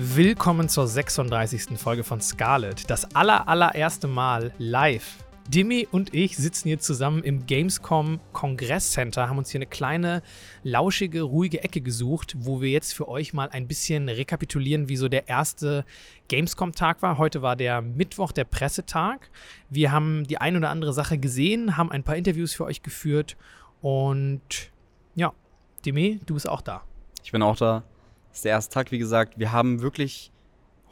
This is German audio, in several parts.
Willkommen zur 36. Folge von Scarlet. Das aller, allererste Mal live. Dimi und ich sitzen hier zusammen im Gamescom Kongress Center, haben uns hier eine kleine, lauschige, ruhige Ecke gesucht, wo wir jetzt für euch mal ein bisschen rekapitulieren, wie so der erste Gamescom-Tag war. Heute war der Mittwoch, der Pressetag. Wir haben die ein oder andere Sache gesehen, haben ein paar Interviews für euch geführt und ja, Dimi, du bist auch da. Ich bin auch da ist der erste Tag, wie gesagt. Wir haben wirklich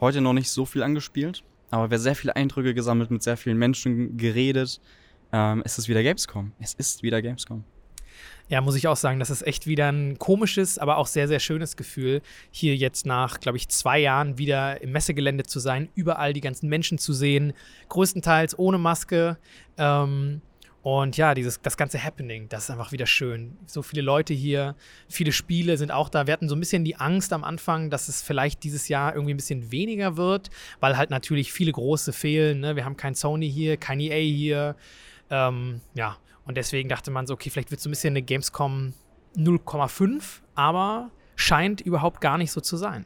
heute noch nicht so viel angespielt, aber wir haben sehr viele Eindrücke gesammelt, mit sehr vielen Menschen geredet. Ähm, es ist wieder Gamescom. Es ist wieder Gamescom. Ja, muss ich auch sagen, das ist echt wieder ein komisches, aber auch sehr, sehr schönes Gefühl, hier jetzt nach, glaube ich, zwei Jahren wieder im Messegelände zu sein, überall die ganzen Menschen zu sehen, größtenteils ohne Maske. Ähm, und ja, dieses, das ganze Happening, das ist einfach wieder schön. So viele Leute hier, viele Spiele sind auch da. Wir hatten so ein bisschen die Angst am Anfang, dass es vielleicht dieses Jahr irgendwie ein bisschen weniger wird, weil halt natürlich viele große fehlen. Ne? Wir haben kein Sony hier, kein EA hier. Ähm, ja, und deswegen dachte man so, okay, vielleicht wird so ein bisschen eine Gamescom 0,5, aber scheint überhaupt gar nicht so zu sein.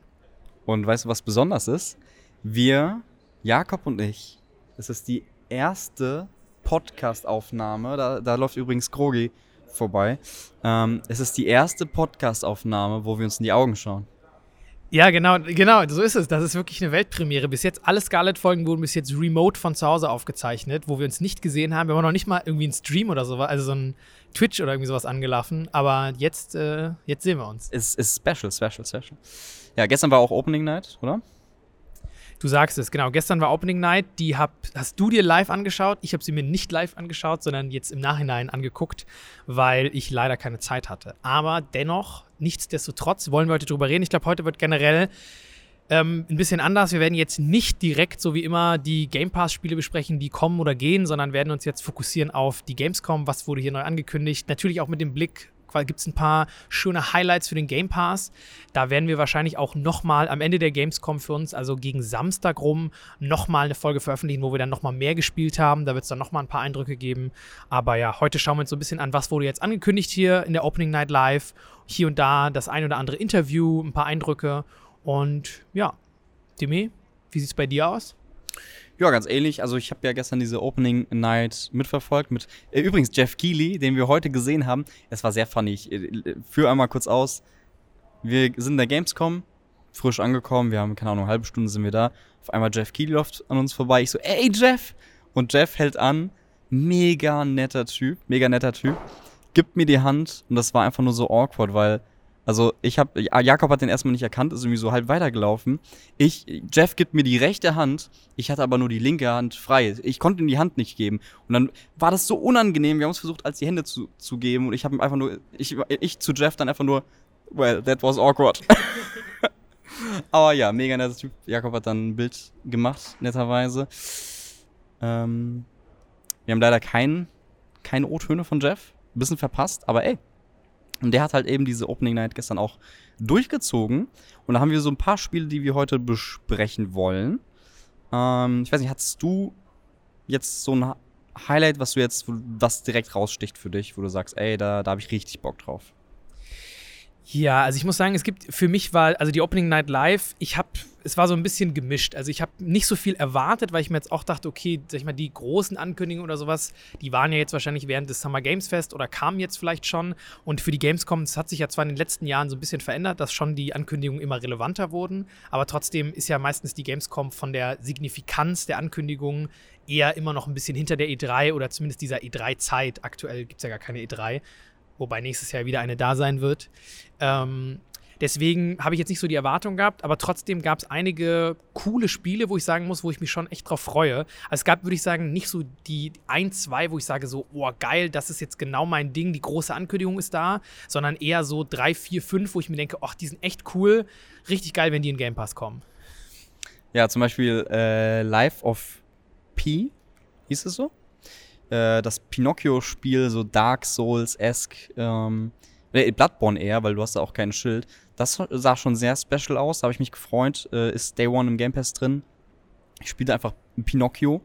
Und weißt du, was besonders ist? Wir, Jakob und ich, es ist die erste Podcast-Aufnahme. Da, da läuft übrigens Krogi vorbei. Ähm, es ist die erste Podcast-Aufnahme, wo wir uns in die Augen schauen. Ja, genau, genau, so ist es. Das ist wirklich eine Weltpremiere. Bis jetzt alle Scarlet-Folgen wurden bis jetzt remote von zu Hause aufgezeichnet, wo wir uns nicht gesehen haben. Wir haben noch nicht mal irgendwie einen Stream oder so, also so ein Twitch oder irgendwie sowas angelaufen. Aber jetzt, äh, jetzt sehen wir uns. Es ist special, special, special. Ja, gestern war auch Opening Night, oder? Du sagst es, genau. Gestern war Opening Night. Die hab, hast du dir live angeschaut. Ich habe sie mir nicht live angeschaut, sondern jetzt im Nachhinein angeguckt, weil ich leider keine Zeit hatte. Aber dennoch, nichtsdestotrotz, wollen wir heute drüber reden. Ich glaube, heute wird generell ähm, ein bisschen anders. Wir werden jetzt nicht direkt so wie immer die Game Pass-Spiele besprechen, die kommen oder gehen, sondern werden uns jetzt fokussieren auf die Gamescom. Was wurde hier neu angekündigt? Natürlich auch mit dem Blick gibt es ein paar schöne Highlights für den Game Pass. Da werden wir wahrscheinlich auch nochmal am Ende der Gamescom für uns, also gegen Samstag rum, nochmal eine Folge veröffentlichen, wo wir dann nochmal mehr gespielt haben. Da wird es dann nochmal ein paar Eindrücke geben. Aber ja, heute schauen wir uns so ein bisschen an, was wurde jetzt angekündigt hier in der Opening Night Live. Hier und da das ein oder andere Interview, ein paar Eindrücke. Und ja, Demi, wie sieht es bei dir aus? Ja, ganz ähnlich. Also ich habe ja gestern diese Opening Night mitverfolgt mit äh, übrigens Jeff Keighley, den wir heute gesehen haben. Es war sehr funny. Ich äh, führe einmal kurz aus. Wir sind in der Gamescom, frisch angekommen. Wir haben keine Ahnung, eine halbe Stunde sind wir da. Auf einmal Jeff Keighley läuft an uns vorbei. Ich so, ey Jeff! Und Jeff hält an. Mega netter Typ, mega netter Typ. Gibt mir die Hand und das war einfach nur so awkward, weil also ich habe, Jakob hat den erstmal nicht erkannt, ist irgendwie so halb weitergelaufen. Ich, Jeff gibt mir die rechte Hand, ich hatte aber nur die linke Hand frei. Ich konnte ihm die Hand nicht geben. Und dann war das so unangenehm. Wir haben uns versucht, als die Hände zu, zu geben. Und ich habe einfach nur, ich, ich zu Jeff dann einfach nur, well, that was awkward. aber ja, mega netter Typ. Jakob hat dann ein Bild gemacht, netterweise. Ähm, wir haben leider keinen, keine O-Töne von Jeff. Ein bisschen verpasst, aber ey, und der hat halt eben diese Opening Night gestern auch durchgezogen. Und da haben wir so ein paar Spiele, die wir heute besprechen wollen. Ähm, ich weiß nicht, hattest du jetzt so ein Highlight, was du jetzt, was direkt raussticht für dich, wo du sagst, ey, da, da habe ich richtig Bock drauf? Ja, also ich muss sagen, es gibt für mich war, also die Opening Night Live, ich habe, es war so ein bisschen gemischt. Also ich habe nicht so viel erwartet, weil ich mir jetzt auch dachte, okay, sag ich mal, die großen Ankündigungen oder sowas, die waren ja jetzt wahrscheinlich während des Summer Games Fest oder kamen jetzt vielleicht schon. Und für die Gamescom, es hat sich ja zwar in den letzten Jahren so ein bisschen verändert, dass schon die Ankündigungen immer relevanter wurden, aber trotzdem ist ja meistens die Gamescom von der Signifikanz der Ankündigungen eher immer noch ein bisschen hinter der E3 oder zumindest dieser E3-Zeit. Aktuell gibt es ja gar keine E3 wobei nächstes Jahr wieder eine da sein wird. Ähm, deswegen habe ich jetzt nicht so die Erwartung gehabt, aber trotzdem gab es einige coole Spiele, wo ich sagen muss, wo ich mich schon echt drauf freue. Also es gab, würde ich sagen, nicht so die ein, zwei, wo ich sage so, oh geil, das ist jetzt genau mein Ding, die große Ankündigung ist da, sondern eher so drei, vier, fünf, wo ich mir denke, ach, die sind echt cool, richtig geil, wenn die in Game Pass kommen. Ja, zum Beispiel äh, Life of P, hieß es so? Äh, das Pinocchio-Spiel, so Dark Souls-esque, ähm, äh, Bloodborne eher, weil du hast da auch kein Schild. Das sah schon sehr special aus, da habe ich mich gefreut. Äh, ist Day One im Game Pass drin. Ich spiele einfach Pinocchio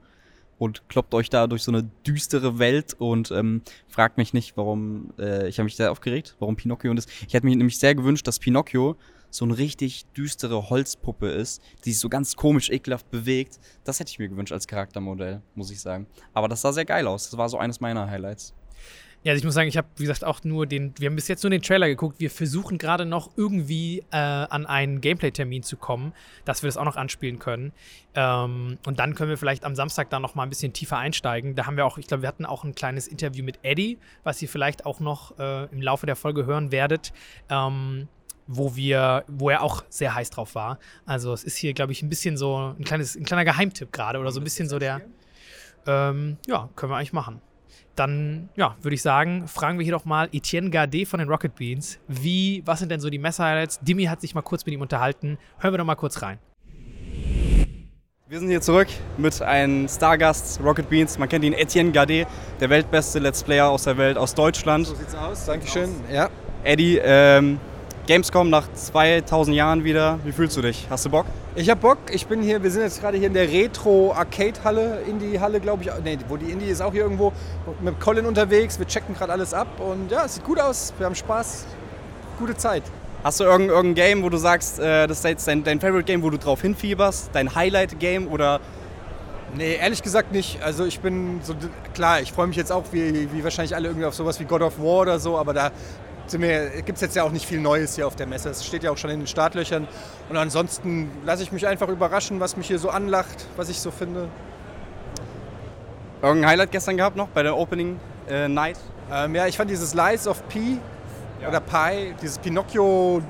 und kloppt euch da durch so eine düstere Welt und ähm, fragt mich nicht, warum, äh, ich habe mich sehr aufgeregt, warum Pinocchio und ist. Ich hätte mir nämlich sehr gewünscht, dass Pinocchio so eine richtig düstere Holzpuppe ist, die sich so ganz komisch ekelhaft bewegt. Das hätte ich mir gewünscht als Charaktermodell, muss ich sagen. Aber das sah sehr geil aus. Das war so eines meiner Highlights. Ja, also ich muss sagen, ich habe, wie gesagt, auch nur den, wir haben bis jetzt nur den Trailer geguckt. Wir versuchen gerade noch irgendwie äh, an einen Gameplay-Termin zu kommen, dass wir das auch noch anspielen können. Ähm, und dann können wir vielleicht am Samstag dann noch mal ein bisschen tiefer einsteigen. Da haben wir auch, ich glaube, wir hatten auch ein kleines Interview mit Eddie, was ihr vielleicht auch noch äh, im Laufe der Folge hören werdet. Ähm, wo wir, wo er auch sehr heiß drauf war. Also es ist hier, glaube ich, ein bisschen so ein kleines, ein kleiner Geheimtipp gerade oder so ein bisschen so der. Ähm, ja, können wir eigentlich machen dann ja, würde ich sagen, fragen wir hier doch mal Etienne Gardet von den Rocket Beans. Wie, was sind denn so die Mess-Highlights? Dimi hat sich mal kurz mit ihm unterhalten. Hören wir doch mal kurz rein. Wir sind hier zurück mit einem Stargast, Rocket Beans. Man kennt ihn, Etienne Gardet, der weltbeste Let's Player aus der Welt, aus Deutschland. So sieht's aus, Dankeschön. Ja. Eddie, ähm, Gamescom nach 2000 Jahren wieder. Wie fühlst du dich? Hast du Bock? Ich hab Bock. Ich bin hier, wir sind jetzt gerade hier in der Retro Arcade Halle, Indie-Halle, glaube ich. Nee, wo die Indie ist auch hier irgendwo. Mit Colin unterwegs. Wir checken gerade alles ab und ja, es sieht gut aus. Wir haben Spaß. Gute Zeit. Hast du irgendein, irgendein Game, wo du sagst, äh, das ist jetzt dein, dein Favorite Game, wo du drauf hinfieberst? Dein Highlight-Game oder Nee, ehrlich gesagt nicht. Also ich bin so, klar, ich freue mich jetzt auch wie, wie wahrscheinlich alle irgendwie auf sowas wie God of War oder so, aber da gibt es jetzt ja auch nicht viel Neues hier auf der Messe. Es steht ja auch schon in den Startlöchern. Und ansonsten lasse ich mich einfach überraschen, was mich hier so anlacht, was ich so finde. Irgendein Highlight gestern gehabt noch bei der Opening äh, Night? Ähm, ja, ich fand dieses Lies of P ja. oder Pi, dieses Pinocchio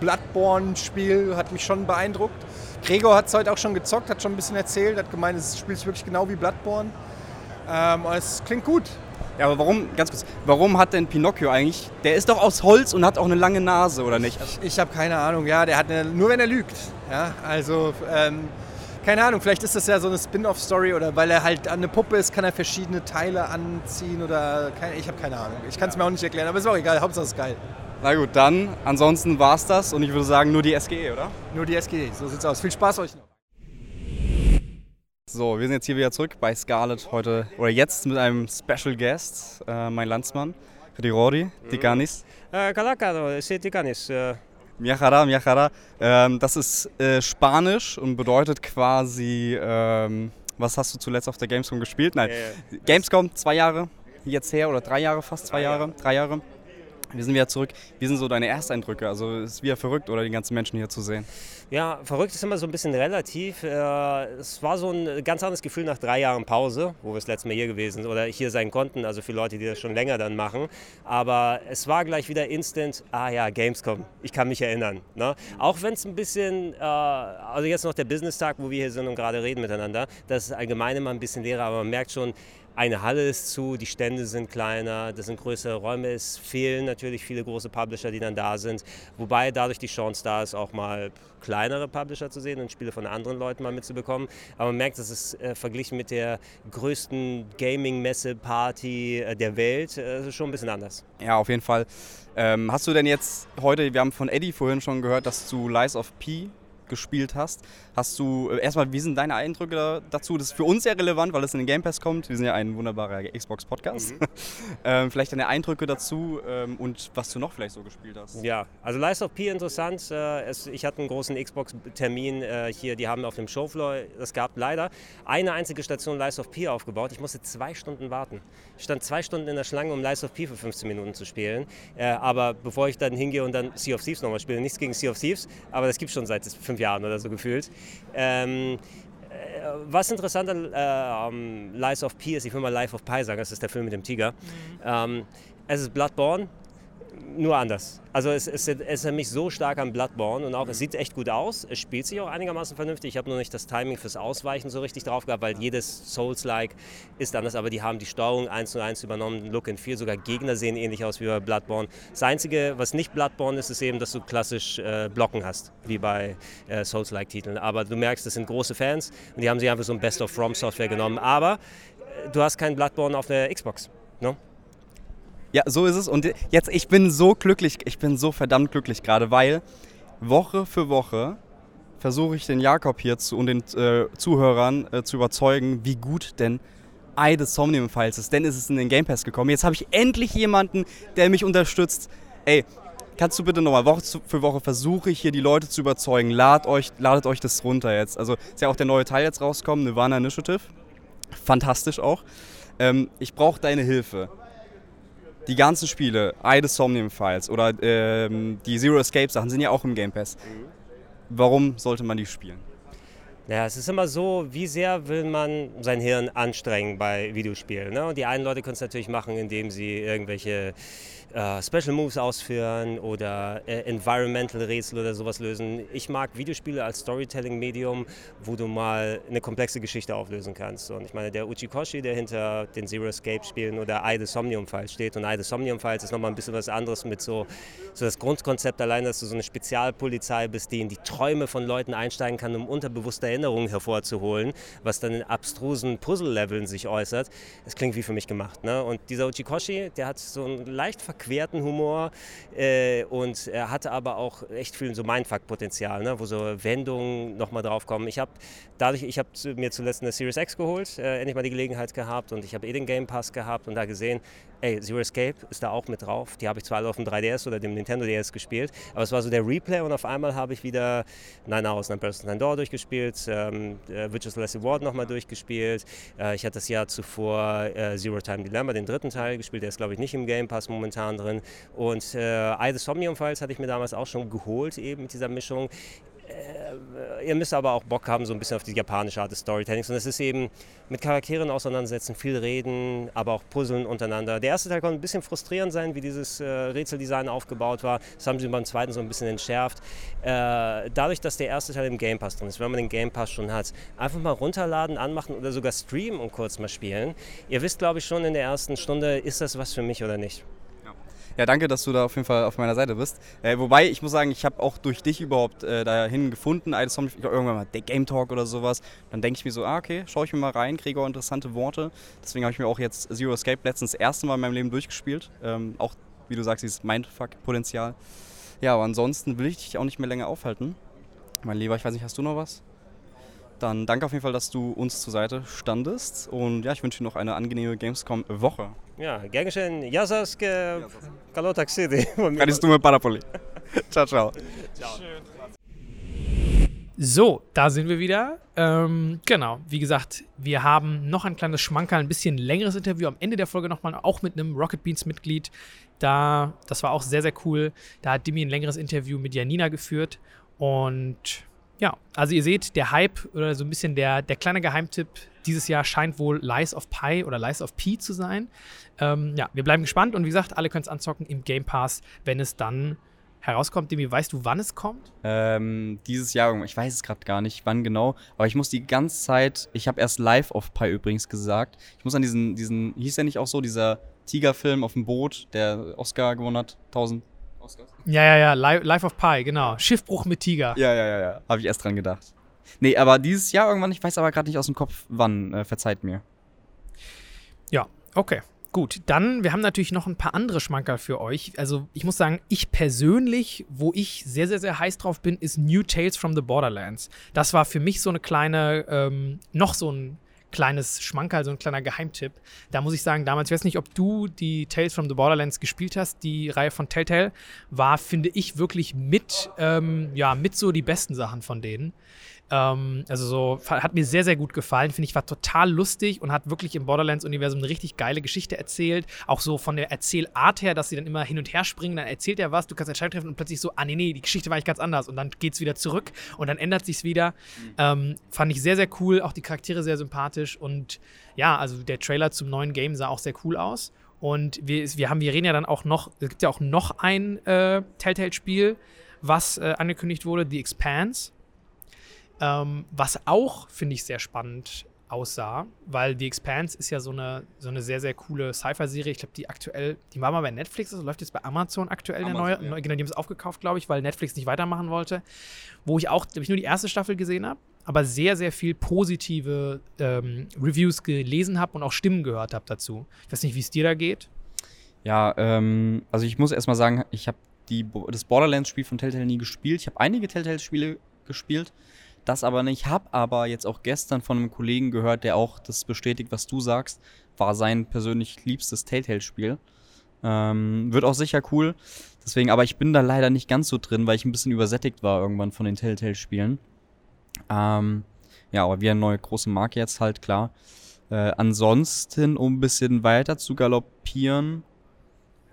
Bloodborne-Spiel hat mich schon beeindruckt. Gregor hat es heute auch schon gezockt, hat schon ein bisschen erzählt, hat gemeint, es spielt wirklich genau wie Bloodborne. Ähm, es klingt gut. Ja, aber warum, ganz kurz, warum hat denn Pinocchio eigentlich, der ist doch aus Holz und hat auch eine lange Nase, oder nicht? Ich, ich habe keine Ahnung, ja, der hat eine, nur wenn er lügt. Ja, also, ähm, keine Ahnung, vielleicht ist das ja so eine Spin-off-Story oder weil er halt eine Puppe ist, kann er verschiedene Teile anziehen oder, keine, ich habe keine Ahnung. Ich kann es mir auch nicht erklären, aber ist auch egal, Hauptsache es ist geil. Na gut, dann, ansonsten war es das und ich würde sagen nur die SGE, oder? Nur die SGE, so sieht's aus. Viel Spaß euch noch. So, wir sind jetzt hier wieder zurück bei Scarlett heute oder jetzt mit einem Special Guest, äh, mein Landsmann, Rirori Tikanis. Äh, Kalakado, Tikanis. Äh. Miachara, Miachara. Ähm, das ist äh, Spanisch und bedeutet quasi, ähm, was hast du zuletzt auf der Gamescom gespielt? Nein. Gamescom, zwei Jahre jetzt her oder drei Jahre fast, zwei Jahre, drei Jahre. Wir sind wieder zurück. Wie sind so deine Ersteindrücke? Also ist wieder verrückt, oder die ganzen Menschen hier zu sehen? Ja, verrückt ist immer so ein bisschen relativ. Äh, es war so ein ganz anderes Gefühl nach drei Jahren Pause, wo wir das letzte Mal hier gewesen sind oder hier sein konnten, also für Leute, die das schon länger dann machen. Aber es war gleich wieder instant, ah ja, Gamescom, ich kann mich erinnern. Ne? Auch wenn es ein bisschen, äh, also jetzt noch der Business-Tag, wo wir hier sind und gerade reden miteinander, das ist allgemein immer ein bisschen leerer, aber man merkt schon, eine Halle ist zu, die Stände sind kleiner, das sind größere Räume, es fehlen natürlich viele große Publisher, die dann da sind. Wobei dadurch die Chance da ist, auch mal kleinere Publisher zu sehen und Spiele von anderen Leuten mal mitzubekommen. Aber man merkt, dass es äh, verglichen mit der größten Gaming-Messe-Party äh, der Welt äh, schon ein bisschen anders. Ja, auf jeden Fall. Ähm, hast du denn jetzt heute, wir haben von Eddie vorhin schon gehört, dass du Lies of P gespielt hast. Hast du, äh, erstmal, wie sind deine Eindrücke dazu? Das ist für uns sehr relevant, weil es in den Game Pass kommt. Wir sind ja ein wunderbarer Xbox-Podcast. Mhm. ähm, vielleicht deine Eindrücke dazu ähm, und was du noch vielleicht so gespielt hast. Ja, also Lies of P interessant. Äh, es, ich hatte einen großen Xbox-Termin äh, hier, die haben auf dem Showfloor, es gab leider eine einzige Station Lies of P aufgebaut. Ich musste zwei Stunden warten. Ich stand zwei Stunden in der Schlange, um Lies of P für 15 Minuten zu spielen. Äh, aber bevor ich dann hingehe und dann Sea of Thieves nochmal spiele, nichts gegen Sea of Thieves, aber das gibt es schon seit fünf Jahren oder so gefühlt. Ähm, äh, was interessant an äh, um, Lies of P ist, ich will mal Life of Pi sagen, das ist der Film mit dem Tiger. Mhm. Ähm, es ist Bloodborne, nur anders. Also es, es, es erinnert mich so stark an Bloodborne und auch es sieht echt gut aus. Es spielt sich auch einigermaßen vernünftig. Ich habe nur nicht das Timing fürs Ausweichen so richtig drauf gehabt, weil jedes Souls-like ist anders, aber die haben die Steuerung eins zu eins übernommen, Look and Feel. Sogar Gegner sehen ähnlich aus wie bei Bloodborne. Das Einzige, was nicht Bloodborne ist, ist eben, dass du klassisch äh, Blocken hast, wie bei äh, Souls-like-Titeln. Aber du merkst, das sind große Fans und die haben sich einfach so ein Best of From Software genommen. Aber äh, du hast kein Bloodborne auf der Xbox. No? Ja, so ist es. Und jetzt, ich bin so glücklich, ich bin so verdammt glücklich gerade, weil Woche für Woche versuche ich den Jakob hier zu, und den äh, Zuhörern äh, zu überzeugen, wie gut denn Eye the Somnium Files ist. Denn es ist in den Game Pass gekommen. Jetzt habe ich endlich jemanden, der mich unterstützt. Ey, kannst du bitte nochmal Woche für Woche versuche ich hier die Leute zu überzeugen. Lad euch, ladet euch das runter jetzt. Also ist ja auch der neue Teil jetzt rausgekommen, Nirvana Initiative. Fantastisch auch. Ähm, ich brauche deine Hilfe. Die ganzen Spiele, Eye the Somnium Files oder ähm, die Zero Escape Sachen sind ja auch im Game Pass. Warum sollte man die spielen? Ja, es ist immer so, wie sehr will man sein Hirn anstrengen bei Videospielen. Ne? Und die einen Leute können es natürlich machen, indem sie irgendwelche äh, Special Moves ausführen oder äh, Environmental Rätsel oder sowas lösen. Ich mag Videospiele als Storytelling-Medium, wo du mal eine komplexe Geschichte auflösen kannst. Und ich meine, der Uchikoshi, der hinter den Zero Escape-Spielen oder the Somnium Files steht. Und the Somnium Files ist nochmal ein bisschen was anderes mit so, so das Grundkonzept allein, dass du so eine Spezialpolizei bist, die in die Träume von Leuten einsteigen kann, um unterbewusste Erinnerungen hervorzuholen, was dann in abstrusen Puzzle-Leveln sich äußert. Das klingt wie für mich gemacht. Ne? Und dieser Uchikoshi, der hat so einen leicht verquerten Humor äh, und er hatte aber auch echt viel so Mindfuck-Potenzial, ne? wo so Wendungen nochmal drauf kommen. Ich habe dadurch, ich habe mir zuletzt eine Series X geholt, äh, endlich mal die Gelegenheit gehabt und ich habe eh den Game Pass gehabt und da gesehen, ey, Zero Escape ist da auch mit drauf. Die habe ich zwar alle auf dem 3DS oder dem Nintendo DS gespielt, aber es war so der Replay und auf einmal habe ich wieder Nine Hours, Nine Persons, Nine Door durchgespielt, ähm, äh, Witches Leslie Ward nochmal durchgespielt. Äh, ich hatte das Jahr zuvor äh, Zero Time Dilemma, den dritten Teil gespielt, der ist glaube ich nicht im Game Pass momentan drin. Und äh, Eye the Somnium Files hatte ich mir damals auch schon geholt, eben mit dieser Mischung. Äh, ihr müsst aber auch Bock haben, so ein bisschen auf die japanische Art des Storytellings. Und es ist eben mit Charakteren auseinandersetzen, viel reden, aber auch puzzeln untereinander. Der erste Teil konnte ein bisschen frustrierend sein, wie dieses äh, Rätseldesign aufgebaut war. Das haben sie beim zweiten so ein bisschen entschärft. Äh, dadurch, dass der erste Teil im Game Pass drin ist, wenn man den Game Pass schon hat, einfach mal runterladen, anmachen oder sogar streamen und kurz mal spielen. Ihr wisst, glaube ich, schon in der ersten Stunde, ist das was für mich oder nicht. Ja, danke, dass du da auf jeden Fall auf meiner Seite bist. Äh, wobei, ich muss sagen, ich habe auch durch dich überhaupt äh, dahin gefunden, the Somnium, ich glaub, irgendwann mal der Game Talk oder sowas. Dann denke ich mir so, ah, okay, schaue ich mir mal rein, kriege auch interessante Worte. Deswegen habe ich mir auch jetzt Zero Escape letztens das erste Mal in meinem Leben durchgespielt. Ähm, auch, wie du sagst, dieses Mindfuck-Potenzial. Ja, aber ansonsten will ich dich auch nicht mehr länger aufhalten. Mein Lieber, ich weiß nicht, hast du noch was? Dann danke auf jeden Fall, dass du uns zur Seite standest. Und ja, ich wünsche dir noch eine angenehme Gamescom-Woche. Ja, gern geschehen. Jasaske, Kalotak City. Radis du mit Parapoli. ciao, ciao. So, da sind wir wieder. Ähm, genau, wie gesagt, wir haben noch ein kleines Schmankerl, ein bisschen längeres Interview am Ende der Folge nochmal, auch mit einem Rocket Beans-Mitglied. Da, das war auch sehr, sehr cool. Da hat Dimi ein längeres Interview mit Janina geführt. Und ja, also ihr seht, der Hype oder so ein bisschen der, der kleine Geheimtipp dieses Jahr scheint wohl Lies of Pi oder Lies of P zu sein. Ähm, ja, wir bleiben gespannt und wie gesagt, alle können es anzocken im Game Pass, wenn es dann herauskommt. Demi, weißt du, wann es kommt? Ähm, dieses Jahr, ich weiß es gerade gar nicht, wann genau, aber ich muss die ganze Zeit, ich habe erst Live of Pi übrigens gesagt, ich muss an diesen, diesen, hieß der nicht auch so, dieser Tigerfilm auf dem Boot, der Oscar gewonnen hat, 1000 Oscars? Ja, ja, ja, Li Life of Pi, genau. Schiffbruch mit Tiger. Ja, ja, ja, ja, habe ich erst dran gedacht. Nee, aber dieses Jahr irgendwann, ich weiß aber gerade nicht aus dem Kopf, wann, äh, verzeiht mir. Ja, okay. Gut, dann, wir haben natürlich noch ein paar andere Schmankerl für euch. Also, ich muss sagen, ich persönlich, wo ich sehr, sehr, sehr heiß drauf bin, ist New Tales from the Borderlands. Das war für mich so eine kleine, ähm, noch so ein kleines Schmankerl, so ein kleiner Geheimtipp. Da muss ich sagen, damals, ich weiß nicht, ob du die Tales from the Borderlands gespielt hast, die Reihe von Telltale, war, finde ich, wirklich mit, ähm, ja, mit so die besten Sachen von denen. Ähm, also so, hat mir sehr, sehr gut gefallen. Finde ich, war total lustig und hat wirklich im Borderlands-Universum eine richtig geile Geschichte erzählt. Auch so von der Erzählart her, dass sie dann immer hin und her springen, dann erzählt er was, du kannst Entscheidung treffen und plötzlich so, ah nee, nee, die Geschichte war eigentlich ganz anders und dann geht's wieder zurück und dann ändert sich's wieder. Ähm, fand ich sehr, sehr cool, auch die Charaktere sehr sympathisch und ja, also der Trailer zum neuen Game sah auch sehr cool aus. Und wir, wir haben, wir reden ja dann auch noch, es gibt ja auch noch ein äh, Telltale-Spiel, was äh, angekündigt wurde, The Expanse. Ähm, was auch, finde ich, sehr spannend aussah, weil The Expanse ist ja so eine, so eine sehr, sehr coole Sci-Fi-Serie. Ich glaube, die aktuell, die war mal bei Netflix, also läuft jetzt bei Amazon aktuell Amazon, der neue. ja. Genau, die haben es aufgekauft, glaube ich, weil Netflix nicht weitermachen wollte. Wo ich auch, glaube ich, nur die erste Staffel gesehen habe, aber sehr, sehr viel positive ähm, Reviews gelesen habe und auch Stimmen gehört habe dazu. Ich weiß nicht, wie es dir da geht. Ja, ähm, also ich muss erstmal sagen, ich habe das Borderlands-Spiel von Telltale nie gespielt. Ich habe einige Telltale-Spiele gespielt, das aber nicht. Habe aber jetzt auch gestern von einem Kollegen gehört, der auch das bestätigt, was du sagst, war sein persönlich liebstes Telltale-Spiel. Ähm, wird auch sicher cool. Deswegen, aber ich bin da leider nicht ganz so drin, weil ich ein bisschen übersättigt war irgendwann von den Telltale-Spielen. Ähm, ja, aber wie eine neue große Marke jetzt halt, klar. Äh, ansonsten, um ein bisschen weiter zu galoppieren,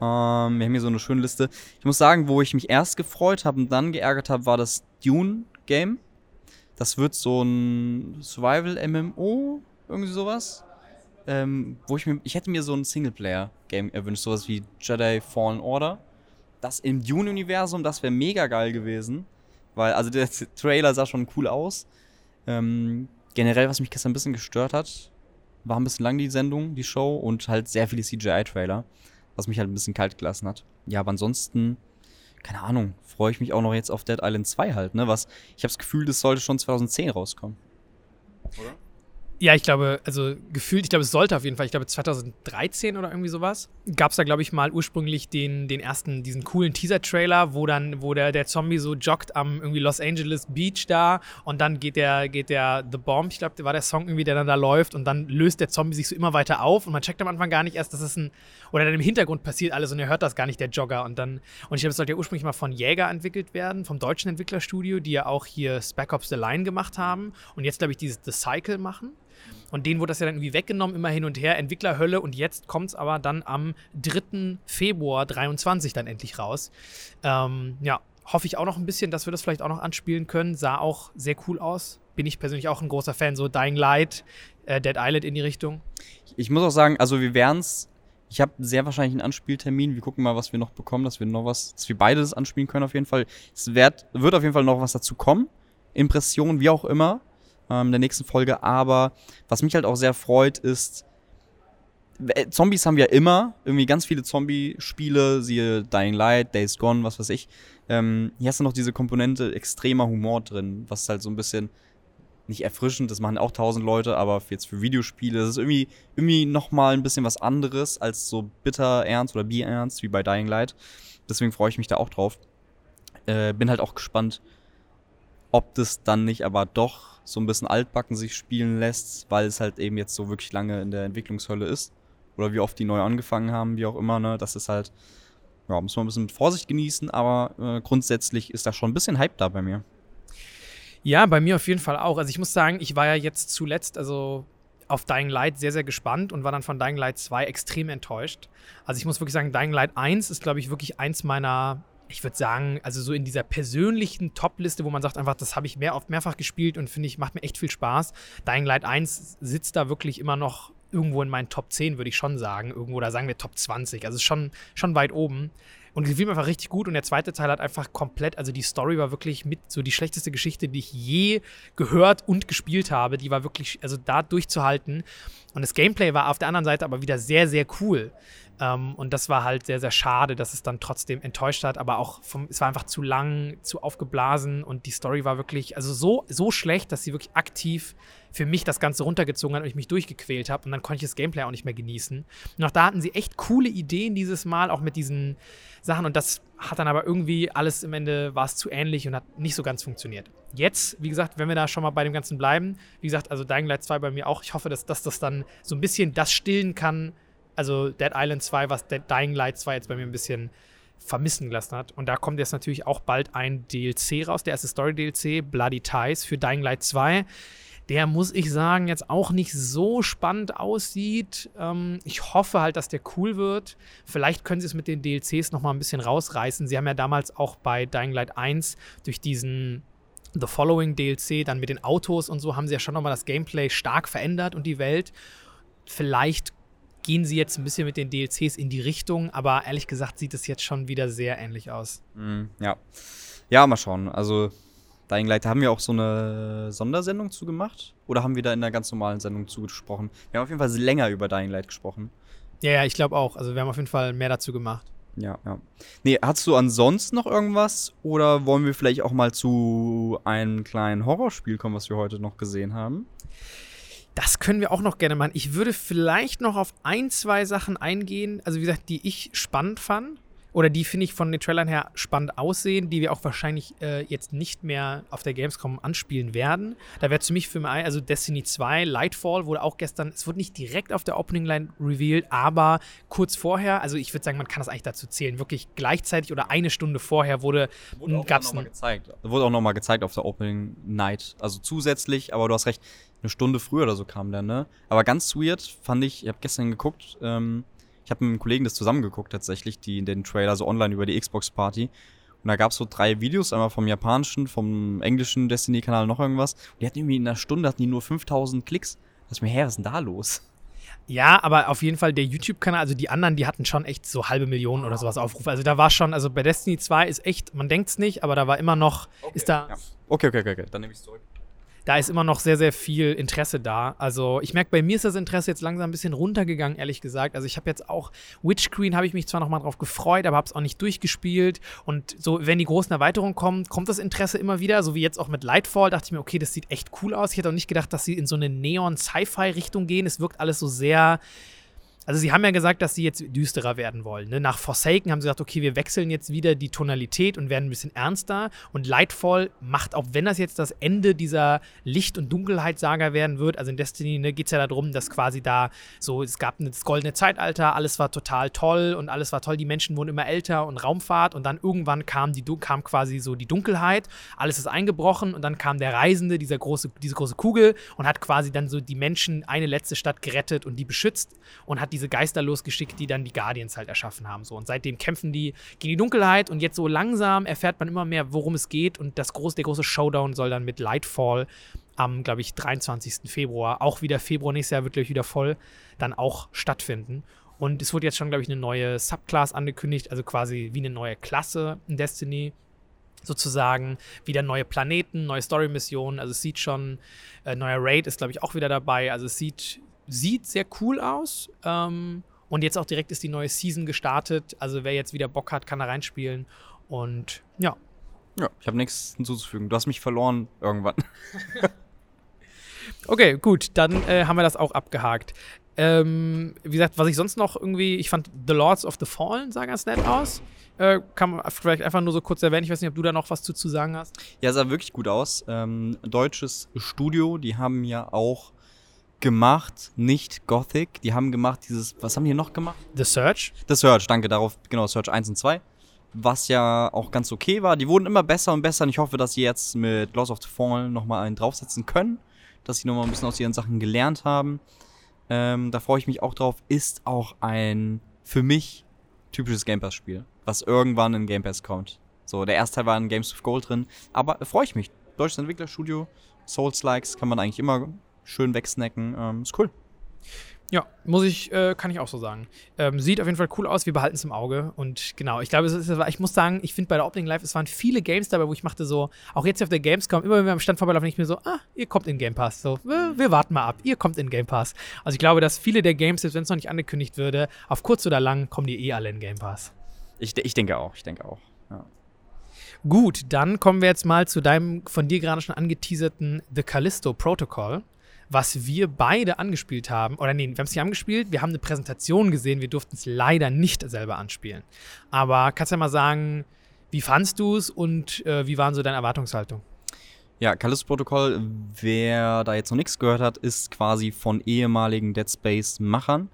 ähm, wir haben hier so eine schöne Liste. Ich muss sagen, wo ich mich erst gefreut habe und dann geärgert habe, war das Dune-Game. Das wird so ein Survival-MMO, irgendwie sowas. Ähm, wo ich mir, ich hätte mir so ein Singleplayer-Game erwünscht, sowas wie Jedi Fallen Order. Das im Dune-Universum, das wäre mega geil gewesen. Weil, also der Trailer sah schon cool aus. Ähm, generell, was mich gestern ein bisschen gestört hat, war ein bisschen lang die Sendung, die Show und halt sehr viele CGI-Trailer, was mich halt ein bisschen kalt gelassen hat. Ja, aber ansonsten, keine Ahnung, freue ich mich auch noch jetzt auf Dead Island 2 halt, ne? Was, ich habe das Gefühl, das sollte schon 2010 rauskommen. Oder? Ja, ich glaube, also gefühlt, ich glaube, es sollte auf jeden Fall, ich glaube 2013 oder irgendwie sowas, gab es da, glaube ich, mal ursprünglich den, den ersten, diesen coolen Teaser-Trailer, wo dann, wo der, der Zombie so joggt am irgendwie Los Angeles Beach da und dann geht der, geht der The Bomb, ich glaube, war der Song irgendwie, der dann da läuft und dann löst der Zombie sich so immer weiter auf und man checkt am Anfang gar nicht erst, dass es ein, oder dann im Hintergrund passiert alles und er hört das gar nicht, der Jogger und dann, und ich glaube, es sollte ja ursprünglich mal von Jäger entwickelt werden, vom deutschen Entwicklerstudio, die ja auch hier Spec Ops The Line gemacht haben und jetzt, glaube ich, dieses The Cycle machen. Und denen wurde das ja dann irgendwie weggenommen, immer hin und her, Entwicklerhölle. Und jetzt kommt es aber dann am 3. Februar 23 dann endlich raus. Ähm, ja, hoffe ich auch noch ein bisschen, dass wir das vielleicht auch noch anspielen können. Sah auch sehr cool aus. Bin ich persönlich auch ein großer Fan, so Dying Light, äh, Dead Island in die Richtung. Ich muss auch sagen, also wir werden es ich habe sehr wahrscheinlich einen Anspieltermin. Wir gucken mal, was wir noch bekommen, dass wir noch was, dass wir beide das anspielen können auf jeden Fall. Es wird, wird auf jeden Fall noch was dazu kommen. Impressionen, wie auch immer ähm, der nächsten Folge. Aber was mich halt auch sehr freut, ist, äh, Zombies haben wir immer, irgendwie ganz viele Zombie-Spiele, siehe Dying Light, Days Gone, was weiß ich. Ähm, hier hast du noch diese Komponente extremer Humor drin, was halt so ein bisschen nicht erfrischend, das machen auch tausend Leute, aber jetzt für Videospiele, das ist irgendwie, irgendwie nochmal ein bisschen was anderes als so bitter ernst oder bierernst wie bei Dying Light. Deswegen freue ich mich da auch drauf. Äh, bin halt auch gespannt, ob das dann nicht aber doch so ein bisschen altbacken sich spielen lässt, weil es halt eben jetzt so wirklich lange in der Entwicklungshölle ist. Oder wie oft die neu angefangen haben, wie auch immer, ne? Das ist halt, ja, muss man ein bisschen mit Vorsicht genießen, aber äh, grundsätzlich ist da schon ein bisschen Hype da bei mir. Ja, bei mir auf jeden Fall auch. Also ich muss sagen, ich war ja jetzt zuletzt, also auf Dying Light sehr, sehr gespannt und war dann von Dying Light 2 extrem enttäuscht. Also ich muss wirklich sagen, Dying Light 1 ist, glaube ich, wirklich eins meiner ich würde sagen, also so in dieser persönlichen Top-Liste, wo man sagt einfach, das habe ich mehr oft mehrfach gespielt und finde ich, macht mir echt viel Spaß. Dying Light 1 sitzt da wirklich immer noch irgendwo in meinen Top 10, würde ich schon sagen. Irgendwo, da sagen wir Top 20. Also schon, schon weit oben. Und gefiel mir einfach richtig gut. Und der zweite Teil hat einfach komplett, also die Story war wirklich mit so die schlechteste Geschichte, die ich je gehört und gespielt habe. Die war wirklich, also da durchzuhalten. Und das Gameplay war auf der anderen Seite aber wieder sehr, sehr cool. Ähm, und das war halt sehr, sehr schade, dass es dann trotzdem enttäuscht hat. Aber auch vom, es war einfach zu lang, zu aufgeblasen und die Story war wirklich, also so, so schlecht, dass sie wirklich aktiv für mich das Ganze runtergezogen hat und ich mich durchgequält habe. Und dann konnte ich das Gameplay auch nicht mehr genießen. Und auch da hatten sie echt coole Ideen dieses Mal, auch mit diesen Sachen. Und das hat dann aber irgendwie alles im Ende war es zu ähnlich und hat nicht so ganz funktioniert. Jetzt, wie gesagt, wenn wir da schon mal bei dem Ganzen bleiben, wie gesagt, also Dying Light 2 bei mir auch. Ich hoffe, dass, dass das dann so ein bisschen das stillen kann, also Dead Island 2, was Dead Dying Light 2 jetzt bei mir ein bisschen vermissen gelassen hat. Und da kommt jetzt natürlich auch bald ein DLC raus, der erste Story-DLC, Bloody Ties für Dying Light 2. Der, muss ich sagen, jetzt auch nicht so spannend aussieht. Ähm, ich hoffe halt, dass der cool wird. Vielleicht können sie es mit den DLCs noch mal ein bisschen rausreißen. Sie haben ja damals auch bei Dying Light 1 durch diesen The Following DLC, dann mit den Autos und so, haben sie ja schon noch mal das Gameplay stark verändert und die Welt. Vielleicht gehen sie jetzt ein bisschen mit den DLCs in die Richtung, aber ehrlich gesagt sieht es jetzt schon wieder sehr ähnlich aus. Mm, ja. Ja, mal schauen. Also, Dying Light, haben wir auch so eine Sondersendung zugemacht? Oder haben wir da in einer ganz normalen Sendung zugesprochen? Wir haben auf jeden Fall länger über Dying Light gesprochen. Ja, ja, ich glaube auch. Also, wir haben auf jeden Fall mehr dazu gemacht. Ja, ja. Nee, hast du ansonsten noch irgendwas? Oder wollen wir vielleicht auch mal zu einem kleinen Horrorspiel kommen, was wir heute noch gesehen haben? Das können wir auch noch gerne machen. Ich würde vielleicht noch auf ein, zwei Sachen eingehen, also wie gesagt, die ich spannend fand. oder die finde ich von den Trailern her spannend aussehen, die wir auch wahrscheinlich äh, jetzt nicht mehr auf der Gamescom anspielen werden. Da wäre für mich für mich, also Destiny 2, Lightfall wurde auch gestern, es wurde nicht direkt auf der Opening Line revealed, aber kurz vorher, also ich würde sagen, man kann das eigentlich dazu zählen, wirklich gleichzeitig oder eine Stunde vorher wurde, gab es gezeigt. Wurde auch nochmal gezeigt auf der Opening Night. Also zusätzlich, aber du hast recht, eine Stunde früher oder so kam der, ne? Aber ganz weird fand ich, ich habe gestern geguckt, ähm, ich habe mit einem Kollegen das zusammengeguckt tatsächlich, die den Trailer so online über die Xbox Party. Und da gab es so drei Videos, einmal vom japanischen, vom englischen Destiny-Kanal noch irgendwas. Und die hatten irgendwie in einer Stunde hatten die nur 5000 Klicks. Da ist mir her, was ist denn da los? Ja, aber auf jeden Fall der YouTube-Kanal, also die anderen, die hatten schon echt so halbe Millionen oder sowas Aufrufe. Also da war schon, also bei Destiny 2 ist echt, man denkt es nicht, aber da war immer noch, okay, ist da. Ja. Okay, okay, okay, okay, dann nehme ich es zurück da ist immer noch sehr, sehr viel Interesse da. Also ich merke, bei mir ist das Interesse jetzt langsam ein bisschen runtergegangen, ehrlich gesagt. Also ich habe jetzt auch Witch Queen, habe ich mich zwar noch mal drauf gefreut, aber habe es auch nicht durchgespielt. Und so, wenn die großen Erweiterungen kommen, kommt das Interesse immer wieder. So wie jetzt auch mit Lightfall, dachte ich mir, okay, das sieht echt cool aus. Ich hätte auch nicht gedacht, dass sie in so eine Neon-Sci-Fi-Richtung gehen. Es wirkt alles so sehr also sie haben ja gesagt, dass sie jetzt düsterer werden wollen. Ne? Nach Forsaken haben sie gesagt, okay, wir wechseln jetzt wieder die Tonalität und werden ein bisschen ernster. Und Lightfall macht, auch wenn das jetzt das Ende dieser Licht- und Dunkelheit-Saga werden wird, also in Destiny ne, geht es ja darum, dass quasi da so, es gab das goldene Zeitalter, alles war total toll und alles war toll, die Menschen wurden immer älter und Raumfahrt und dann irgendwann kam, die, kam quasi so die Dunkelheit, alles ist eingebrochen und dann kam der Reisende, dieser große, diese große Kugel und hat quasi dann so die Menschen eine letzte Stadt gerettet und die beschützt und hat diese Geister losgeschickt, die dann die Guardians halt erschaffen haben. So. Und seitdem kämpfen die gegen die Dunkelheit und jetzt so langsam erfährt man immer mehr, worum es geht. Und das große, der große Showdown soll dann mit Lightfall am, glaube ich, 23. Februar, auch wieder Februar nächstes Jahr wird gleich wieder voll, dann auch stattfinden. Und es wurde jetzt schon, glaube ich, eine neue Subclass angekündigt, also quasi wie eine neue Klasse in Destiny sozusagen. Wieder neue Planeten, neue Story-Missionen. Also es sieht schon, äh, neuer Raid ist, glaube ich, auch wieder dabei. Also es sieht sieht sehr cool aus. Ähm, und jetzt auch direkt ist die neue Season gestartet. Also wer jetzt wieder Bock hat, kann da reinspielen. Und ja. Ja, ich habe nichts hinzuzufügen. Du hast mich verloren irgendwann. okay, gut, dann äh, haben wir das auch abgehakt. Ähm, wie gesagt, was ich sonst noch irgendwie, ich fand The Lords of the Fallen sah ganz nett aus. Äh, kann man vielleicht einfach nur so kurz erwähnen. Ich weiß nicht, ob du da noch was zu, zu sagen hast. Ja, sah wirklich gut aus. Ähm, deutsches Studio, die haben ja auch gemacht, nicht Gothic. Die haben gemacht dieses, was haben die noch gemacht? The Search. The Search, danke, darauf, genau, Search 1 und 2. Was ja auch ganz okay war. Die wurden immer besser und besser und ich hoffe, dass sie jetzt mit Lost of the Fallen nochmal einen draufsetzen können. Dass sie nochmal ein bisschen aus ihren Sachen gelernt haben. Ähm, da freue ich mich auch drauf. Ist auch ein, für mich, typisches Game Pass-Spiel. Was irgendwann in Game Pass kommt. So, der erste Teil war in Games of Gold drin. Aber freue ich mich. Deutsches Entwicklerstudio, Souls-Likes kann man eigentlich immer schön wegsnacken. Ähm, ist cool. Ja, muss ich, äh, kann ich auch so sagen. Ähm, sieht auf jeden Fall cool aus, wir behalten es im Auge. Und genau, ich glaube, ich muss sagen, ich finde bei der Opening Live, es waren viele Games dabei, wo ich machte so, auch jetzt auf der Gamescom, immer wenn wir am Stand vorbeilaufen, ich mir so, ah, ihr kommt in Game Pass. So, wir, wir, warten mal ab, ihr kommt in Game Pass. Also ich glaube, dass viele der Games, selbst wenn es noch nicht angekündigt würde, auf kurz oder lang kommen die eh alle in Game Pass. Ich, ich denke auch, ich denke auch. Ja. Gut, dann kommen wir jetzt mal zu deinem von dir gerade schon angeteaserten The Callisto Protocol was wir beide angespielt haben. Oder nee, wir haben es nicht angespielt, wir haben eine Präsentation gesehen, wir durften es leider nicht selber anspielen. Aber kannst du ja mal sagen, wie fandst du es und äh, wie waren so deine Erwartungshaltung? Ja, Callisto-Protokoll, wer da jetzt noch nichts gehört hat, ist quasi von ehemaligen Dead Space-Machern,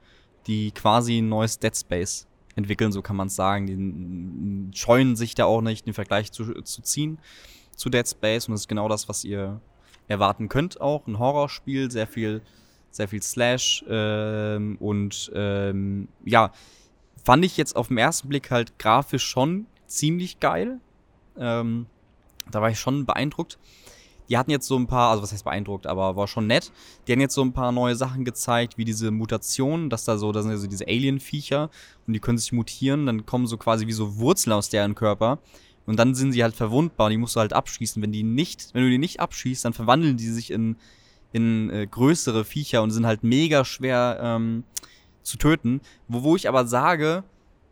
die quasi ein neues Dead Space entwickeln, so kann man es sagen. Die scheuen sich da auch nicht, den Vergleich zu, zu ziehen zu Dead Space und das ist genau das, was ihr erwarten könnt auch. Ein Horrorspiel, sehr viel, sehr viel Slash ähm, und ähm, ja, fand ich jetzt auf den ersten Blick halt grafisch schon ziemlich geil. Ähm, da war ich schon beeindruckt. Die hatten jetzt so ein paar, also was heißt beeindruckt, aber war schon nett. Die haben jetzt so ein paar neue Sachen gezeigt, wie diese Mutationen, dass da so, da sind ja so diese Alien-Viecher und die können sich mutieren, dann kommen so quasi wie so Wurzeln aus deren Körper. Und dann sind sie halt verwundbar, die musst du halt abschießen. Wenn die nicht, wenn du die nicht abschießt, dann verwandeln die sich in, in äh, größere Viecher und sind halt mega schwer ähm, zu töten. Wo, wo ich aber sage,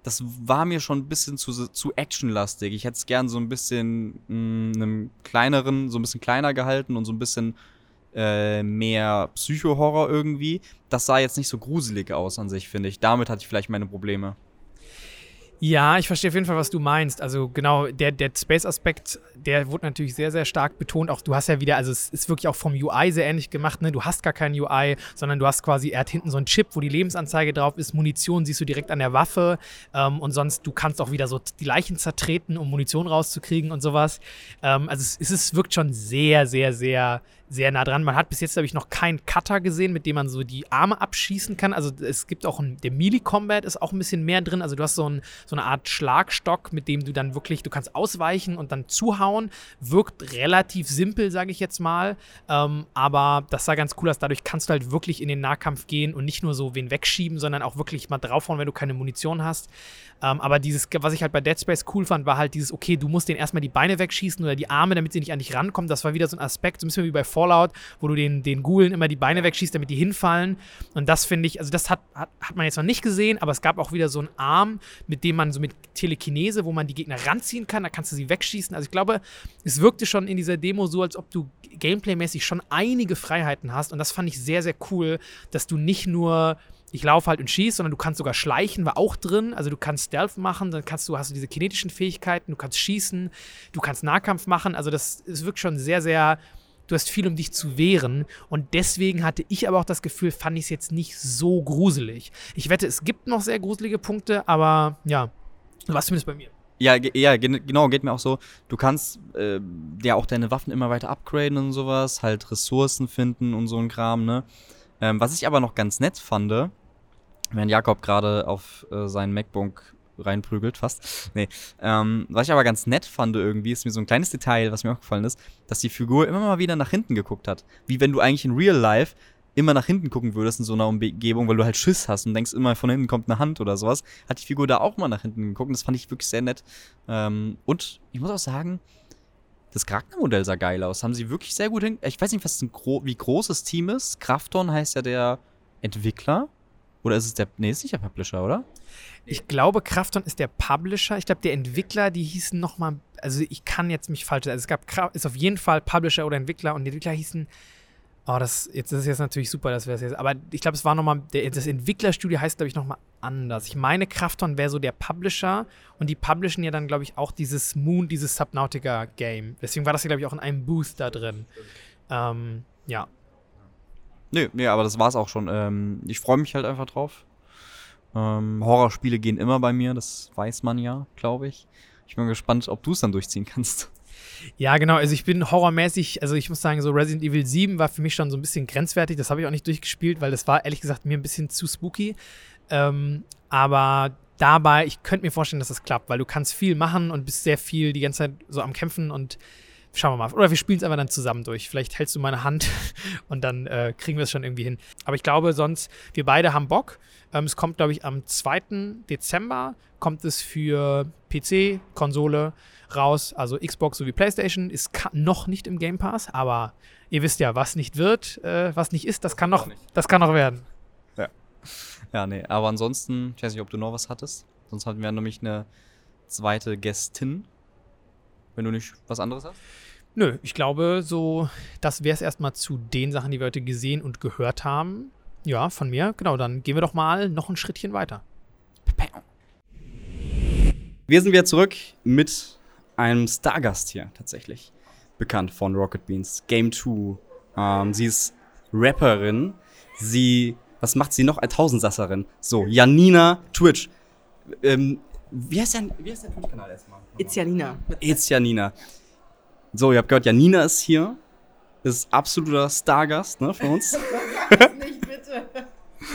das war mir schon ein bisschen zu, zu actionlastig. Ich hätte es gern so ein bisschen mm, einem kleineren, so ein bisschen kleiner gehalten und so ein bisschen äh, mehr Psycho-Horror irgendwie. Das sah jetzt nicht so gruselig aus an sich, finde ich. Damit hatte ich vielleicht meine Probleme. Ja, ich verstehe auf jeden Fall, was du meinst. Also genau, der Dead Space-Aspekt, der wurde natürlich sehr, sehr stark betont. Auch du hast ja wieder, also es ist wirklich auch vom UI sehr ähnlich gemacht. Ne? Du hast gar kein UI, sondern du hast quasi, er hat hinten so einen Chip, wo die Lebensanzeige drauf ist. Munition siehst du direkt an der Waffe. Ähm, und sonst, du kannst auch wieder so die Leichen zertreten, um Munition rauszukriegen und sowas. Ähm, also es, es wirkt schon sehr, sehr, sehr sehr nah dran. Man hat bis jetzt, glaube ich, noch keinen Cutter gesehen, mit dem man so die Arme abschießen kann. Also es gibt auch ein, der Melee-Combat ist auch ein bisschen mehr drin. Also du hast so, ein, so eine Art Schlagstock, mit dem du dann wirklich, du kannst ausweichen und dann zuhauen. Wirkt relativ simpel, sage ich jetzt mal. Ähm, aber das sah ganz cool aus. Dadurch kannst du halt wirklich in den Nahkampf gehen und nicht nur so wen wegschieben, sondern auch wirklich mal draufhauen, wenn du keine Munition hast. Ähm, aber dieses, was ich halt bei Dead Space cool fand, war halt dieses, okay, du musst den erstmal die Beine wegschießen oder die Arme, damit sie nicht an dich rankommen. Das war wieder so ein Aspekt, so ein bisschen wie bei Fallout, wo du den, den Ghoulen immer die Beine wegschießt, damit die hinfallen. Und das finde ich, also das hat, hat, hat man jetzt noch nicht gesehen, aber es gab auch wieder so einen Arm, mit dem man so mit Telekinese, wo man die Gegner ranziehen kann, da kannst du sie wegschießen. Also ich glaube, es wirkte schon in dieser Demo so, als ob du gameplaymäßig schon einige Freiheiten hast. Und das fand ich sehr, sehr cool, dass du nicht nur ich laufe halt und schieße, sondern du kannst sogar schleichen, war auch drin. Also du kannst Stealth machen, dann kannst du, hast du diese kinetischen Fähigkeiten, du kannst schießen, du kannst Nahkampf machen. Also das ist wirklich schon sehr, sehr, du hast viel, um dich zu wehren. Und deswegen hatte ich aber auch das Gefühl, fand ich es jetzt nicht so gruselig. Ich wette, es gibt noch sehr gruselige Punkte, aber ja, was zumindest bei mir. Ja, ja, genau, geht mir auch so. Du kannst äh, ja auch deine Waffen immer weiter upgraden und sowas, halt Ressourcen finden und so ein Kram, ne? Ähm, was ich aber noch ganz nett fand, während Jakob gerade auf äh, seinen MacBook reinprügelt, fast. Nee. Ähm, was ich aber ganz nett fand irgendwie, ist mir so ein kleines Detail, was mir aufgefallen ist, dass die Figur immer mal wieder nach hinten geguckt hat. Wie wenn du eigentlich in Real Life immer nach hinten gucken würdest in so einer Umgebung, weil du halt Schiss hast und denkst immer, von hinten kommt eine Hand oder sowas, hat die Figur da auch mal nach hinten geguckt das fand ich wirklich sehr nett. Ähm, und ich muss auch sagen, das Charaktermodell sah geil aus. Haben sie wirklich sehr gut hin. Ich weiß nicht, was ein gro wie groß das Team ist. Krafton heißt ja der Entwickler. Oder ist es der. Nee, ist nicht der Publisher, oder? Ich glaube, Krafton ist der Publisher. Ich glaube, der Entwickler, die hießen nochmal. Also, ich kann jetzt mich falsch. Also, es gab. Ist auf jeden Fall Publisher oder Entwickler und die Entwickler hießen. Oh, das, jetzt das ist jetzt natürlich super, dass wir das jetzt. Aber ich glaube, es war nochmal. Das Entwicklerstudio heißt, glaube ich, nochmal anders. Ich meine, Krafton wäre so der Publisher und die publishen ja dann, glaube ich, auch dieses Moon, dieses Subnautica-Game. Deswegen war das ja, glaube ich, auch in einem Booth da drin. Ähm, ja. Nee, nee, aber das war's auch schon. Ähm, ich freue mich halt einfach drauf. Ähm, Horrorspiele gehen immer bei mir, das weiß man ja, glaube ich. Ich bin gespannt, ob du es dann durchziehen kannst. Ja, genau. Also ich bin horrormäßig, also ich muss sagen, so Resident Evil 7 war für mich schon so ein bisschen grenzwertig. Das habe ich auch nicht durchgespielt, weil das war ehrlich gesagt mir ein bisschen zu spooky. Ähm, aber dabei, ich könnte mir vorstellen, dass das klappt, weil du kannst viel machen und bist sehr viel die ganze Zeit so am Kämpfen und schauen wir mal. Oder wir spielen es einfach dann zusammen durch. Vielleicht hältst du meine Hand und dann äh, kriegen wir es schon irgendwie hin. Aber ich glaube sonst, wir beide haben Bock. Ähm, es kommt, glaube ich, am 2. Dezember kommt es für PC, Konsole raus. Also Xbox sowie PlayStation ist noch nicht im Game Pass, aber ihr wisst ja, was nicht wird, äh, was nicht ist, das, das kann noch, das kann noch werden. Ja. Ja, nee. Aber ansonsten, ich weiß nicht, ob du noch was hattest. Sonst hatten wir nämlich eine zweite Gästin. Wenn du nicht was anderes hast? Nö, ich glaube, so, das wäre es erstmal zu den Sachen, die wir heute gesehen und gehört haben. Ja, von mir. Genau, dann gehen wir doch mal noch ein Schrittchen weiter. Wir sind wieder zurück mit einem Stargast hier tatsächlich. Bekannt von Rocket Beans. Game 2. Ähm, sie ist Rapperin. Sie, was macht sie noch? Als Tausendsasserin. So, Janina Twitch. Ähm, wie heißt der, wie heißt der Twitch-Kanal erstmal? It's Janina. It's Janina. So, ihr habt gehört, Janina ist hier. Ist absoluter Stargast, ne, von uns. nicht, bitte.